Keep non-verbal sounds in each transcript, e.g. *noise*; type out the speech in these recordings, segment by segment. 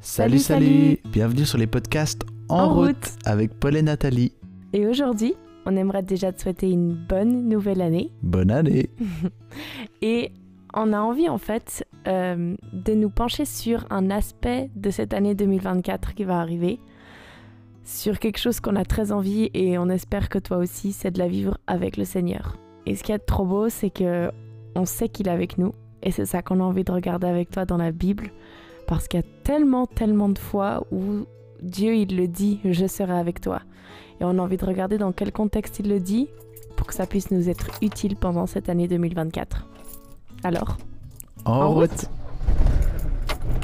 Salut, salut, Bienvenue sur les podcasts En, En route, route. avec Paul et Nathalie. Et aujourd'hui, on aimerait déjà te souhaiter une bonne nouvelle année. Bonne année *laughs* Et on a envie en fait euh, de nous pencher sur un aspect de cette année 2024 qui va arriver. Sur quelque chose qu'on a très envie et on espère que toi aussi, c'est de la vivre avec le Seigneur. Et ce qui est trop beau, c'est que on sait qu'il est avec nous. Et c'est ça qu'on a envie de regarder avec toi dans la Bible. Parce qu'il y a tellement, tellement de fois où Dieu, il le dit, je serai avec toi. Et on a envie de regarder dans quel contexte il le dit pour que ça puisse nous être utile pendant cette année 2024. Alors, En, En route. route.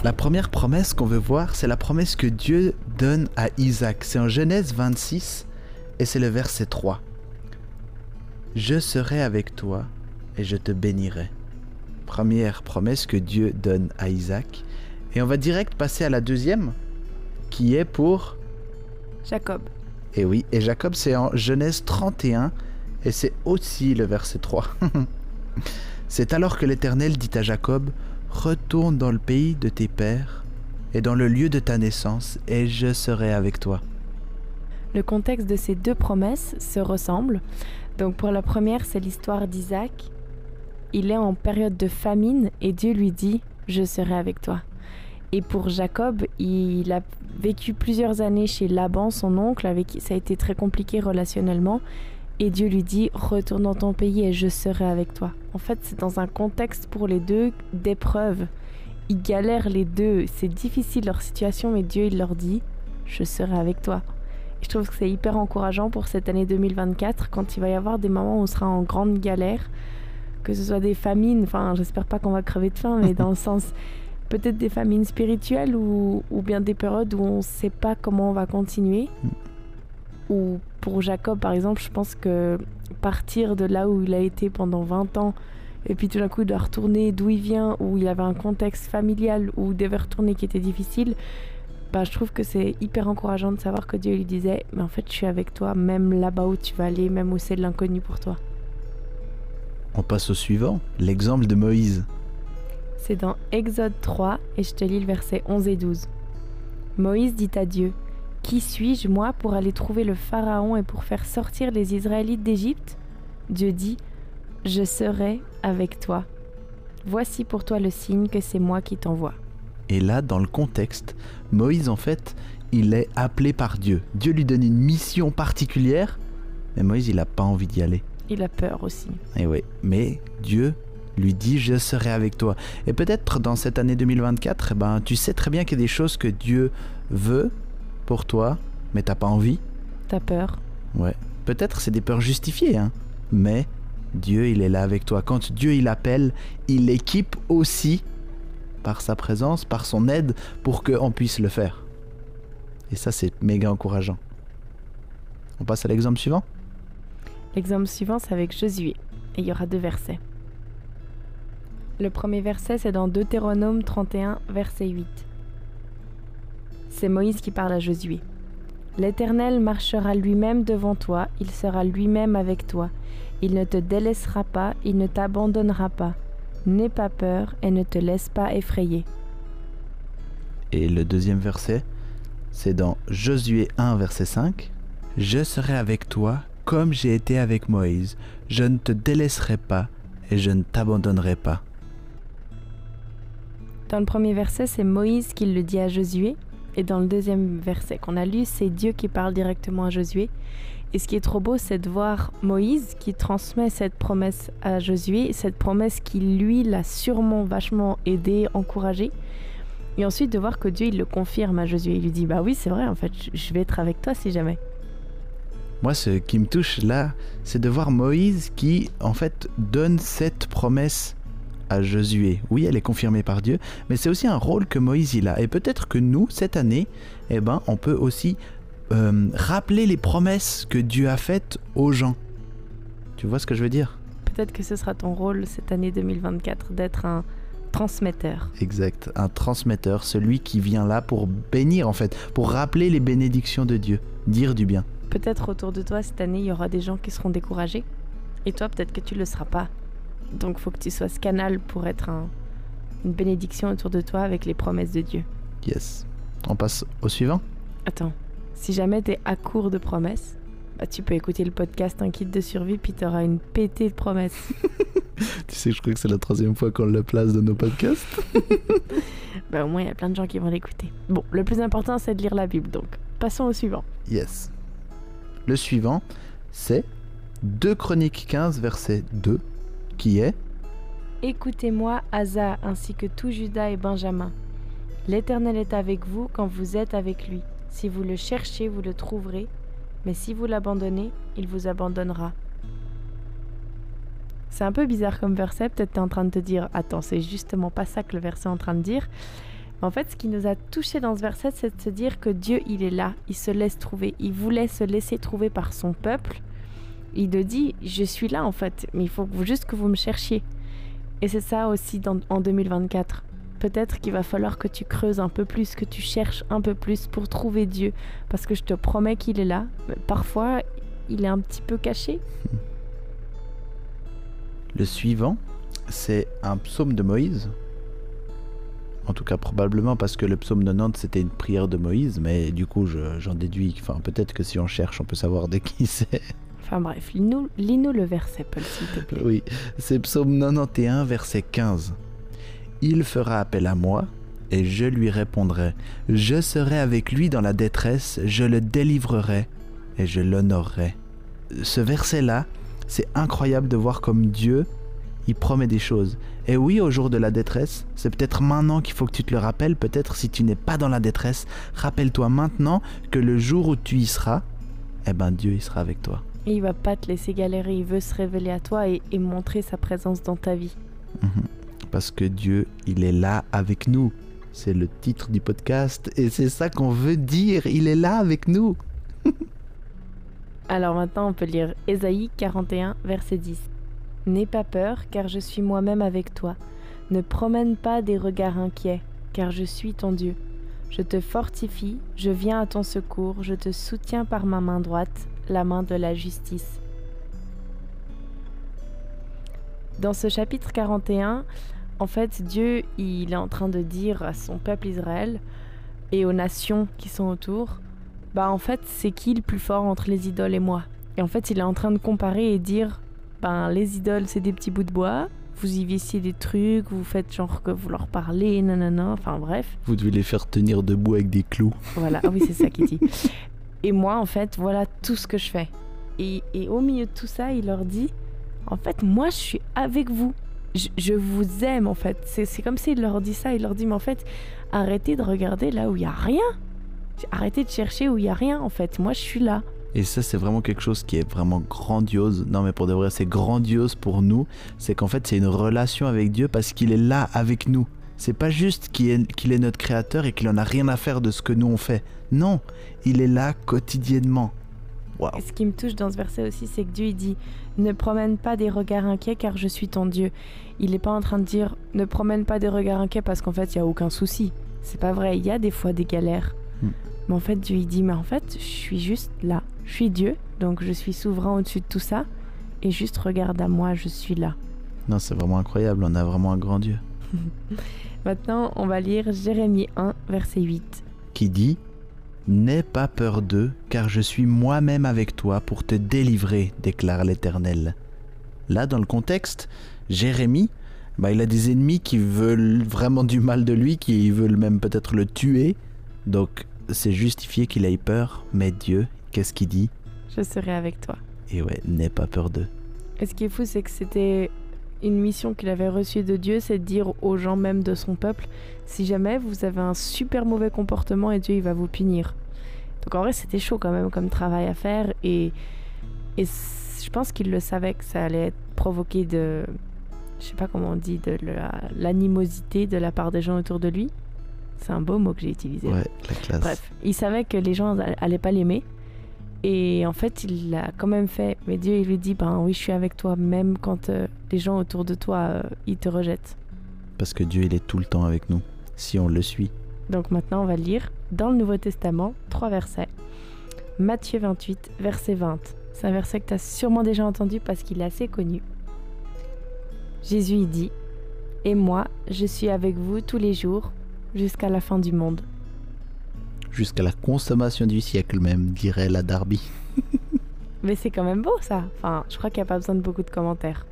La première promesse qu'on veut voir, c'est la promesse que Dieu donne à Isaac. C'est en Genèse 26 et c'est le verset 3. Je serai avec toi et je te bénirai. Première promesse que Dieu donne à Isaac. Et on va direct passer à la deuxième, qui est pour Jacob. Et oui, et Jacob, c'est en Genèse 31, et c'est aussi le verset 3. *laughs* c'est alors que l'Éternel dit à Jacob, Retourne dans le pays de tes pères, et dans le lieu de ta naissance, et je serai avec toi. Le contexte de ces deux promesses se ressemble. Donc pour la première, c'est l'histoire d'Isaac. Il est en période de famine et Dieu lui dit, je serai avec toi. Et pour Jacob, il a vécu plusieurs années chez Laban, son oncle, avec qui ça a été très compliqué relationnellement. Et Dieu lui dit, retourne dans ton pays et je serai avec toi. En fait, c'est dans un contexte pour les deux d'épreuve. Ils galèrent les deux, c'est difficile leur situation, mais Dieu, il leur dit, je serai avec toi. Et je trouve que c'est hyper encourageant pour cette année 2024, quand il va y avoir des moments où on sera en grande galère, que ce soit des famines, enfin j'espère pas qu'on va crever de faim, mais dans le *laughs* sens peut-être des famines spirituelles ou, ou bien des périodes où on ne sait pas comment on va continuer. Ou pour Jacob par exemple, je pense que partir de là où il a été pendant 20 ans, et puis tout d'un coup il doit retourner d'où il vient, où il avait un contexte familial où il devait retourner qui était difficile, bah, je trouve que c'est hyper encourageant de savoir que Dieu lui disait Mais en fait, je suis avec toi, même là-bas où tu vas aller, même où c'est de l'inconnu pour toi. On passe au suivant, l'exemple de Moïse. C'est dans Exode 3, et je te lis le verset 11 et 12. Moïse dit à Dieu Qui suis-je, moi, pour aller trouver le Pharaon et pour faire sortir les Israélites d'Égypte? Dieu dit Je serai avec toi. Voici pour toi le signe que c'est moi qui t'envoie. Et là, dans le contexte, Moïse, en fait, il est appelé par Dieu. Dieu lui donne une mission particulière, mais Moïse, il n'a pas envie d'y aller. Il a peur aussi. Et oui, mais Dieu lui dit je serai avec toi. Et peut-être dans cette année 2024, eh ben, tu sais très bien qu'il y a des choses que Dieu veut pour toi, mais t'as pas envie. T'as peur Ouais. Peut-être c'est des peurs justifiées, hein. Mais Dieu, il est là avec toi. Quand Dieu, il appelle, il équipe aussi par sa présence, par son aide, pour qu'on puisse le faire. Et ça, c'est méga encourageant. On passe à l'exemple suivant? L'exemple suivant, c'est avec Josué. Et il y aura deux versets. Le premier verset, c'est dans Deutéronome 31, verset 8. C'est Moïse qui parle à Josué. L'Éternel marchera lui-même devant toi, il sera lui-même avec toi. Il ne te délaissera pas, il ne t'abandonnera pas. N'aie pas peur et ne te laisse pas effrayer. Et le deuxième verset, c'est dans Josué 1, verset 5. Je serai avec toi comme j'ai été avec Moïse. Je ne te délaisserai pas et je ne t'abandonnerai pas. Dans le premier verset, c'est Moïse qui le dit à Josué. Et dans le deuxième verset qu'on a lu, c'est Dieu qui parle directement à Josué. Et ce qui est trop beau, c'est de voir Moïse qui transmet cette promesse à Josué, cette promesse qui, lui, l'a sûrement vachement aidé, encouragé. Et ensuite de voir que Dieu, il le confirme à Josué. Il lui dit, bah oui, c'est vrai, en fait, je- vais être avec toi si jamais. Moi, ce qui me touche là, c'est de voir Moïse qui, en fait, donne cette promesse à Josué. Oui, elle est confirmée par Dieu, mais c'est aussi un rôle que Moïse il a. Et peut-être que nous, cette année, eh ben, on peut aussi euh, rappeler les promesses que Dieu a faites aux gens. Tu vois ce que je veux dire? Peut-être que ce sera ton rôle cette année 2024 d'être un transmetteur. Exact, un transmetteur, celui qui vient là pour bénir en fait, pour rappeler les bénédictions de Dieu, dire du bien. Peut-être autour de toi cette année, il y aura des gens qui seront découragés. Et toi, peut-être que tu le seras pas. Donc, faut que tu sois ce canal pour être un- une bénédiction autour de toi avec les promesses de Dieu. Yes. On passe au suivant Attends, si jamais t'es à court de promesses, bah, tu peux écouter le podcast Un kit de survie, puis t'auras une pétée de promesses. *laughs* *laughs* Tu sais, je crois que c'est la troisième fois qu'on le place dans nos podcasts. *laughs* bah, au moins, il y a plein de gens qui vont l'écouter. Bon, le plus important, c'est de lire la Bible, donc passons au suivant. Yes. Le suivant, c'est 2 Chroniques 15, verset 2, qui est Écoutez-moi, Asa, ainsi que tout Judas et Benjamin. L'Éternel est avec vous quand vous êtes avec lui. Si vous le cherchez, vous le trouverez, mais si vous l'abandonnez, il vous abandonnera. C'est un peu bizarre comme verset, peut-être tu es en train de te dire, attends, c'est justement pas ça que le verset est en train de dire. En fait, ce qui nous a touché dans ce verset, c'est de se dire que Dieu, il est là, il se laisse trouver, il voulait se laisser trouver par son peuple. Il te dit, je suis là en fait, mais il faut juste que vous me cherchiez. Et c'est ça aussi en 2024. Peut-être qu'il va falloir que tu creuses un peu plus, que tu cherches un peu plus pour trouver Dieu, parce que je te promets qu'il est là. Mais parfois, il est un petit peu caché. *laughs* Le suivant, c'est un psaume de Moïse. En tout cas, probablement parce que le psaume 90 c'était une prière de Moïse, mais du coup, je- j'en déduis. Enfin, peut-être que si on cherche, on peut savoir de qui *laughs* c'est. Enfin bref, lis-nous le verset, Paul, s'il te plaît. Oui, c'est psaume 91, verset 15. Il fera appel à moi, et je lui répondrai. Je serai avec lui dans la détresse, je le délivrerai, et je l'honorerai. Ce verset-là, c'est incroyable de voir comme Dieu, il promet des choses. Et oui, au jour de la détresse, c'est peut-être maintenant qu'il faut que tu te le rappelles, peut-être si tu n'es pas dans la détresse, rappelle-toi maintenant que le jour où tu y seras, eh ben Dieu il sera avec toi. Et il va pas te laisser galérer, il veut se révéler à toi et, et montrer sa présence dans ta vie. Mhm. Parce que Dieu, il est là avec nous. C'est le titre du podcast et c'est ça qu'on veut dire. Il est là avec nous. *laughs* Alors maintenant, on peut lire Ésaïe 41, verset 10. N'aie pas peur, car je suis moi-même avec toi. Ne promène pas des regards inquiets, car je suis ton Dieu. Je te fortifie, je viens à ton secours, je te soutiens par ma main droite, la main de la justice. Dans ce chapitre 41, en fait, Dieu, il est en train de dire à son peuple Israël et aux nations qui sont autour, bah en fait, c'est qui le plus fort entre les idoles et moi? Et en fait, il est en train de comparer et dire, ben les idoles, c'est des petits bouts de bois, vous y vissez des trucs, vous faites genre que vous leur parlez, nanana, enfin bref. Vous devez les faire tenir debout avec des clous. Voilà, ah oui, c'est ça dit. *laughs* Et moi, en fait, voilà tout ce que je fais. Et, au milieu de tout ça, il leur dit, en fait, moi, je suis avec vous. Je, vous aime, en fait. C'est c'est comme s'il leur dit ça. Il leur dit, mais en fait, arrêtez de regarder là où il n'y a rien. Arrêtez de chercher où il n'y a rien, en fait. Moi, je suis là. Et ça, c'est vraiment quelque chose qui est vraiment grandiose. Non, mais pour de vrai, c'est grandiose pour nous. C'est qu'en fait, c'est une relation avec Dieu parce qu'il est là avec nous. C'est pas juste qu'il est, notre créateur et qu'il en a rien à faire de ce que nous on fait. Non, il est là quotidiennement. Waouh. Et ce qui me touche dans ce verset aussi, c'est que Dieu il dit Ne promène pas des regards inquiets car je suis ton Dieu. Il n'est pas en train de dire Ne promène pas des regards inquiets parce qu'en fait, il n'y a aucun souci. C'est pas vrai, il y a des fois des galères. Hmm. Mais en fait, Dieu il dit Mais en fait, je suis juste là. Je suis Dieu, donc je suis souverain au-dessus de tout ça. Et juste regarde à moi, je suis là. Non, c'est vraiment incroyable. On a vraiment un grand Dieu *laughs* Maintenant, on va lire Jérémie 1, verset 8. qui dit N'aie pas peur d'eux, car je suis moi-même avec toi pour te délivrer, déclare l'Éternel. Là, dans le contexte, Jérémie, bah, il a des ennemis qui veulent vraiment du mal de lui, qui veulent même peut-être le tuer. Donc, c'est justifié qu'il ait peur, mais Dieu, qu'est-ce qu'il dit? Je serai avec toi. Et ouais, n'aie pas peur d'eux. Et ce qui est fou, c'est que c'était une mission qu'il avait reçue de Dieu, c'est de dire aux gens même de son peuple, si jamais vous avez un super mauvais comportement et Dieu il va vous punir. Donc en vrai c'était chaud quand même comme travail à faire et, et je pense qu'il le savait que ça allait provoquer de, je sais pas comment on dit, de la- l'animosité de la part des gens autour de lui. C'est un beau mot que j'ai utilisé. Ouais, la classe. Bref, il savait que les gens all- allaient pas l'aimer. Et en fait, il l'a quand même fait. Mais Dieu, il lui dit, ben oui, je suis avec toi, même quand euh, les gens autour de toi, euh, ils te rejettent. Parce que Dieu, il est tout le temps avec nous, si on le suit. Donc maintenant, on va lire dans le Nouveau Testament trois versets. Matthieu 28, verset 20. C'est un verset que tu as sûrement déjà entendu parce qu'il est assez connu. Jésus y dit, Et moi, je suis avec vous tous les jours jusqu'à la fin du monde. Jusqu'à la consommation du siècle même, dirait la Darby. *laughs* Mais c'est quand même beau ça. Enfin, je crois qu'il n'y a pas besoin de beaucoup de commentaires.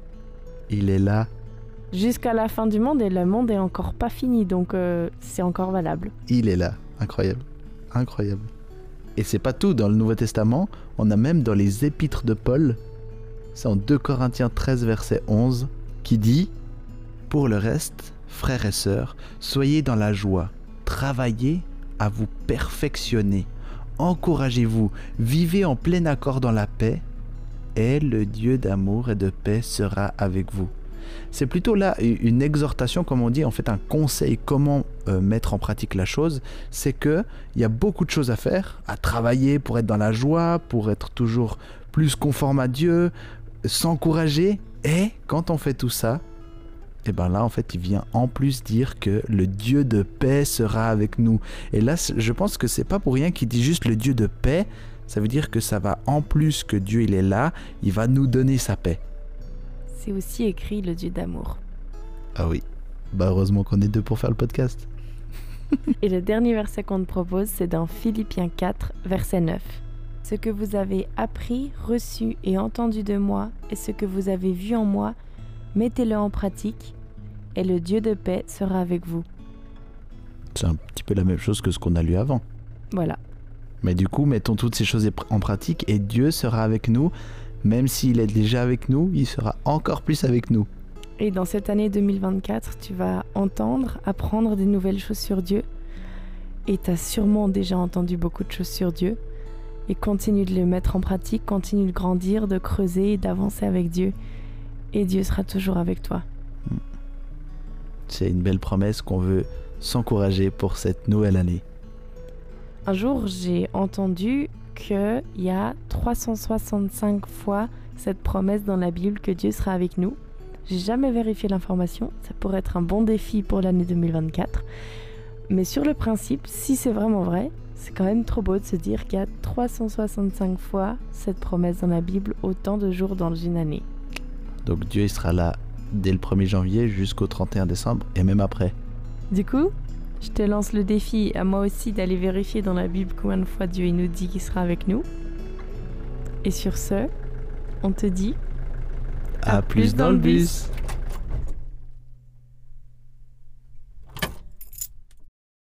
Il est là. Jusqu'à la fin du monde et le monde est encore pas fini, donc euh, c'est encore valable. Il est là. Incroyable. Incroyable. Et c'est pas tout. Dans le Nouveau Testament, on a même dans les épîtres de Paul, c'est en 2 Corinthiens 13, verset 11, qui dit Pour le reste, frères et sœurs, soyez dans la joie, travaillez à vous perfectionner, encouragez-vous, vivez en plein accord dans la paix, et le Dieu d'amour et de paix sera avec vous. C'est plutôt là une exhortation, comme on dit, en fait un conseil comment euh, mettre en pratique la chose. C'est que il y a beaucoup de choses à faire, à travailler pour être dans la joie, pour être toujours plus conforme à Dieu, s'encourager. Et quand on fait tout ça, et eh ben là en fait il vient en plus dire que le Dieu de paix sera avec nous. Et là je pense que c'est pas pour rien qu'il dit juste le Dieu de paix. Ça veut dire que ça va en plus que Dieu il est là, il va nous donner sa paix. C'est aussi écrit le Dieu d'amour. Ah oui. Bah heureusement qu'on est deux pour faire le podcast. Et le dernier verset qu'on te propose, c'est dans Philippiens 4, verset 9. Ce que vous avez appris, reçu et entendu de moi, et ce que vous avez vu en moi, mettez-le en pratique, et le Dieu de paix sera avec vous. C'est un petit peu la même chose que ce qu'on a lu avant. Voilà. Mais du coup, mettons toutes ces choses en pratique, et Dieu sera avec nous. Même s'il est déjà avec nous, il sera encore plus avec nous. Et dans cette année 2024, tu vas entendre, apprendre des nouvelles choses sur Dieu. Et tu as sûrement déjà entendu beaucoup de choses sur Dieu. Et continue de les mettre en pratique, continue de grandir, de creuser, d'avancer avec Dieu et Dieu sera toujours avec toi. C'est une belle promesse qu'on veut s'encourager pour cette nouvelle année. Un jour, j'ai entendu qu'il y a 365 fois cette promesse dans la Bible que Dieu sera avec nous. J'ai jamais vérifié l'information, ça pourrait être un bon défi pour l'année 2024. Mais sur le principe, si c'est vraiment vrai, c'est quand même trop beau de se dire qu'il y a 365 fois cette promesse dans la Bible, autant de jours dans une année. Donc Dieu il sera là dès le 1er janvier jusqu'au 31 décembre et même après. Du coup, je te lance le défi à moi aussi d'aller vérifier dans la Bible combien de fois Dieu il nous dit qu'il sera avec nous. Et sur ce, on te dit à, plus, dans, le bus.